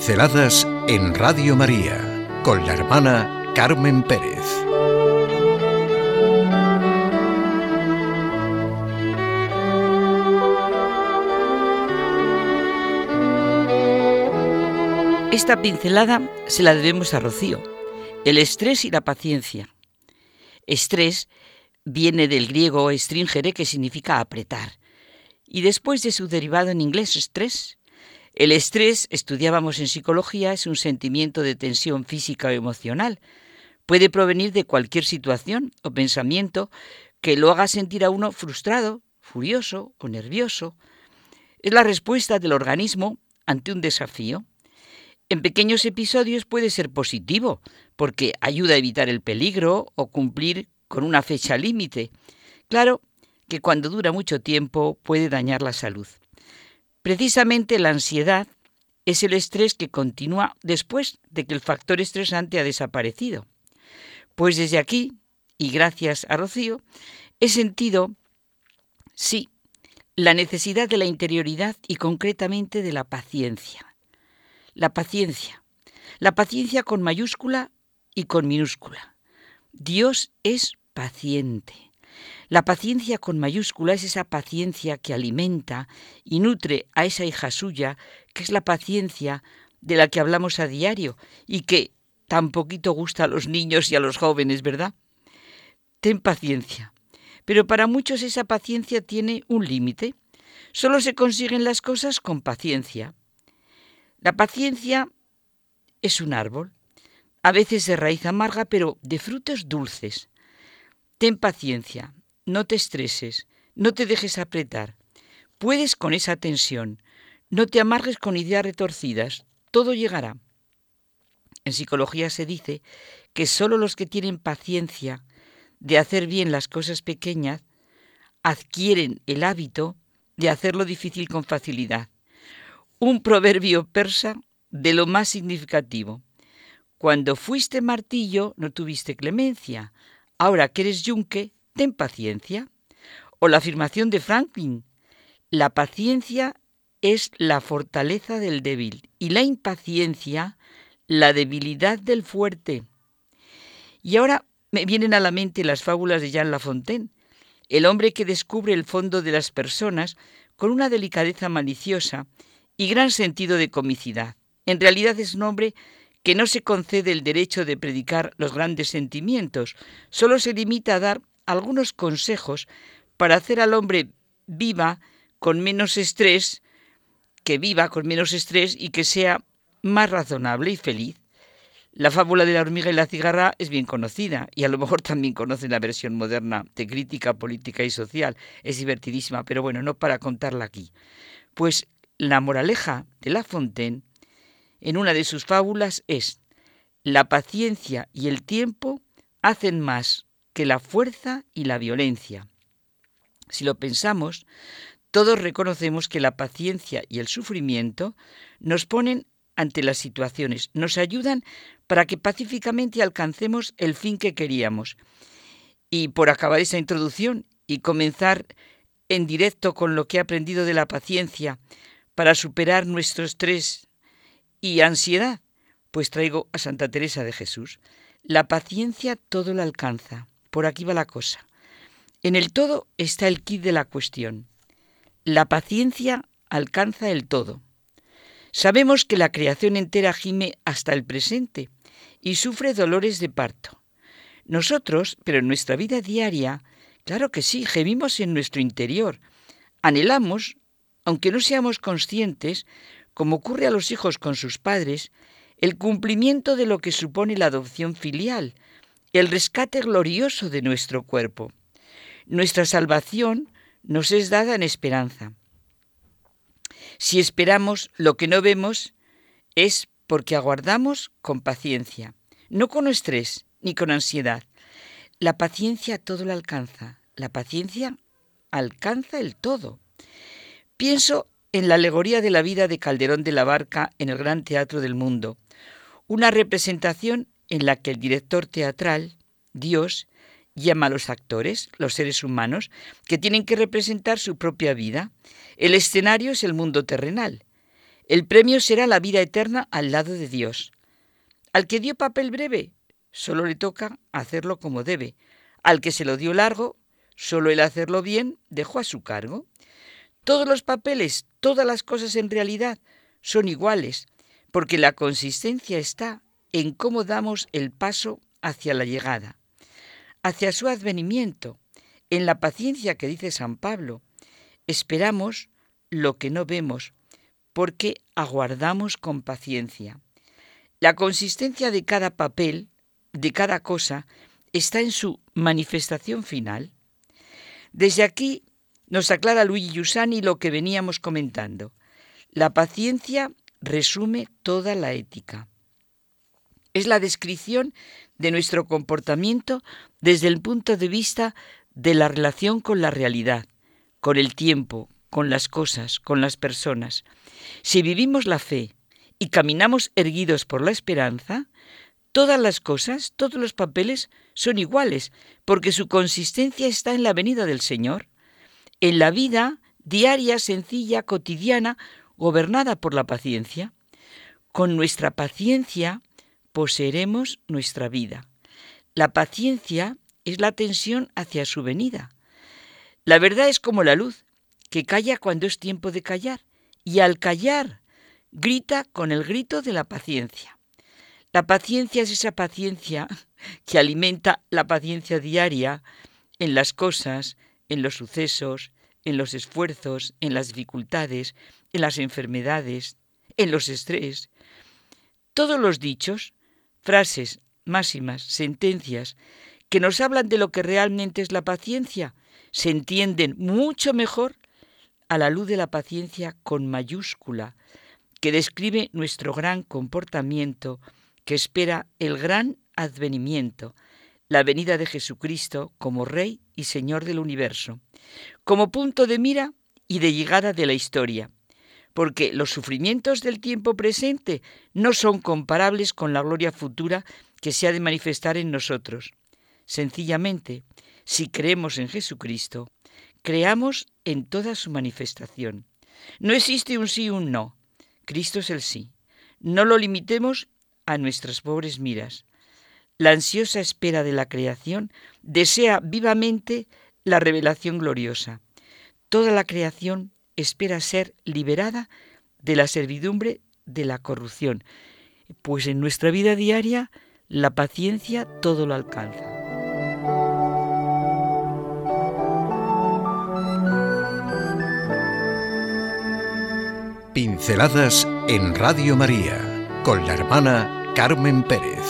Pinceladas en Radio María con la hermana Carmen Pérez. Esta pincelada se la debemos a Rocío. El estrés y la paciencia. Estrés viene del griego stringere, que significa apretar, y después de su derivado en inglés, estrés, el estrés, estudiábamos en psicología, es un sentimiento de tensión física o emocional. Puede provenir de cualquier situación o pensamiento que lo haga sentir a uno frustrado, furioso o nervioso. Es la respuesta del organismo ante un desafío. En pequeños episodios puede ser positivo, porque ayuda a evitar el peligro o cumplir con una fecha límite. Claro que cuando dura mucho tiempo puede dañar la salud. Precisamente la ansiedad es el estrés que continúa después de que el factor estresante ha desaparecido. Pues desde aquí, y gracias a Rocío, he sentido, sí, la necesidad de la interioridad y concretamente de la paciencia. La paciencia. La paciencia con mayúscula y con minúscula. Dios es paciente. La paciencia con mayúscula es esa paciencia que alimenta y nutre a esa hija suya, que es la paciencia de la que hablamos a diario y que tan poquito gusta a los niños y a los jóvenes, ¿verdad? Ten paciencia. Pero para muchos esa paciencia tiene un límite. Solo se consiguen las cosas con paciencia. La paciencia es un árbol, a veces de raíz amarga, pero de frutos dulces. Ten paciencia, no te estreses, no te dejes apretar. Puedes con esa tensión, no te amargues con ideas retorcidas, todo llegará. En psicología se dice que solo los que tienen paciencia de hacer bien las cosas pequeñas adquieren el hábito de hacerlo difícil con facilidad. Un proverbio persa de lo más significativo. Cuando fuiste martillo no tuviste clemencia. Ahora que eres yunque, ten paciencia. O la afirmación de Franklin, la paciencia es la fortaleza del débil y la impaciencia la debilidad del fuerte. Y ahora me vienen a la mente las fábulas de Jean Lafontaine, el hombre que descubre el fondo de las personas con una delicadeza maliciosa y gran sentido de comicidad. En realidad es un hombre que no se concede el derecho de predicar los grandes sentimientos, solo se limita a dar algunos consejos para hacer al hombre viva con menos estrés, que viva con menos estrés y que sea más razonable y feliz. La fábula de la hormiga y la cigarra es bien conocida y a lo mejor también conocen la versión moderna de crítica política y social. Es divertidísima, pero bueno, no para contarla aquí. Pues la moraleja de La Fontaine en una de sus fábulas es la paciencia y el tiempo hacen más que la fuerza y la violencia. Si lo pensamos, todos reconocemos que la paciencia y el sufrimiento nos ponen ante las situaciones, nos ayudan para que pacíficamente alcancemos el fin que queríamos. Y por acabar esa introducción y comenzar en directo con lo que he aprendido de la paciencia para superar nuestro estrés y ansiedad, pues traigo a Santa Teresa de Jesús. La paciencia todo lo alcanza. Por aquí va la cosa. En el todo está el kit de la cuestión. La paciencia alcanza el todo. Sabemos que la creación entera gime hasta el presente y sufre dolores de parto. Nosotros, pero en nuestra vida diaria, claro que sí, gemimos en nuestro interior. Anhelamos, aunque no seamos conscientes, como ocurre a los hijos con sus padres, el cumplimiento de lo que supone la adopción filial, el rescate glorioso de nuestro cuerpo. Nuestra salvación nos es dada en esperanza. Si esperamos lo que no vemos, es porque aguardamos con paciencia, no con estrés ni con ansiedad. La paciencia todo lo alcanza. La paciencia alcanza el todo. Pienso en la alegoría de la vida de Calderón de la Barca en el Gran Teatro del Mundo, una representación en la que el director teatral, Dios, llama a los actores, los seres humanos, que tienen que representar su propia vida. El escenario es el mundo terrenal. El premio será la vida eterna al lado de Dios. Al que dio papel breve, solo le toca hacerlo como debe. Al que se lo dio largo, solo el hacerlo bien dejó a su cargo. Todos los papeles, todas las cosas en realidad son iguales, porque la consistencia está en cómo damos el paso hacia la llegada, hacia su advenimiento, en la paciencia que dice San Pablo. Esperamos lo que no vemos, porque aguardamos con paciencia. La consistencia de cada papel, de cada cosa, está en su manifestación final. Desde aquí nos aclara Luigi Giussani lo que veníamos comentando. La paciencia resume toda la ética. Es la descripción de nuestro comportamiento desde el punto de vista de la relación con la realidad, con el tiempo, con las cosas, con las personas. Si vivimos la fe y caminamos erguidos por la esperanza, todas las cosas, todos los papeles son iguales, porque su consistencia está en la venida del Señor, en la vida diaria, sencilla, cotidiana, gobernada por la paciencia. Con nuestra paciencia poseeremos nuestra vida. La paciencia es la tensión hacia su venida. La verdad es como la luz, que calla cuando es tiempo de callar, y al callar grita con el grito de la paciencia. La paciencia es esa paciencia que alimenta la paciencia diaria en las cosas, en los sucesos, en los esfuerzos, en las dificultades, en las enfermedades, en los estrés. Todos los dichos, frases, máximas, sentencias que nos hablan de lo que realmente es la paciencia, se entienden mucho mejor a la luz de la paciencia con mayúscula, que describe nuestro gran comportamiento, que espera el gran advenimiento, la venida de Jesucristo como Rey y Señor del universo, como punto de mira y de llegada de la historia, porque los sufrimientos del tiempo presente no son comparables con la gloria futura que se ha de manifestar en nosotros. Sencillamente, si creemos en Jesucristo, creamos en toda su manifestación. No existe un sí y un no. Cristo es el sí. No lo limitemos a nuestras pobres miras. La ansiosa espera de la creación desea vivamente la revelación gloriosa. Toda la creación espera ser liberada de la servidumbre de la corrupción, pues en nuestra vida diaria la paciencia todo lo alcanza. Pinceladas en Radio María con la hermana Carmen Pérez.